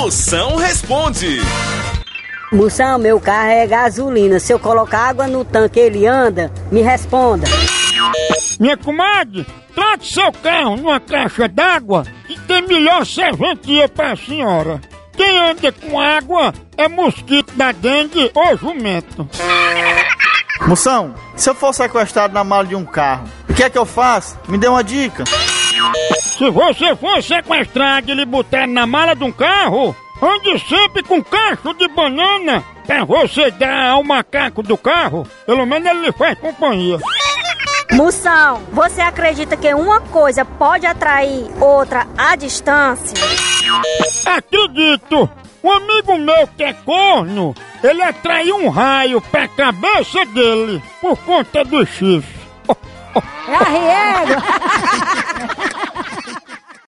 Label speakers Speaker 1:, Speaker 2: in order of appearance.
Speaker 1: Moção responde.
Speaker 2: Moção, meu carro é gasolina. Se eu colocar água no tanque, ele anda? Me responda.
Speaker 3: Minha comadre, trate seu carro numa caixa d'água que tem melhor serventia pra senhora. Quem anda com água é mosquito da dengue ou jumento.
Speaker 4: Moção, se eu for sequestrado na mala de um carro, o que é que eu faço? Me dê uma dica.
Speaker 3: Se você for sequestrado e lhe botar na mala de um carro, ande sempre com cacho de banana pra você dar ao macaco do carro. Pelo menos ele lhe faz companhia.
Speaker 5: Moção, você acredita que uma coisa pode atrair outra à distância?
Speaker 3: Acredito! Um amigo meu que é corno, ele atraiu um raio pra cabeça dele por conta do chifre.
Speaker 2: É arriego!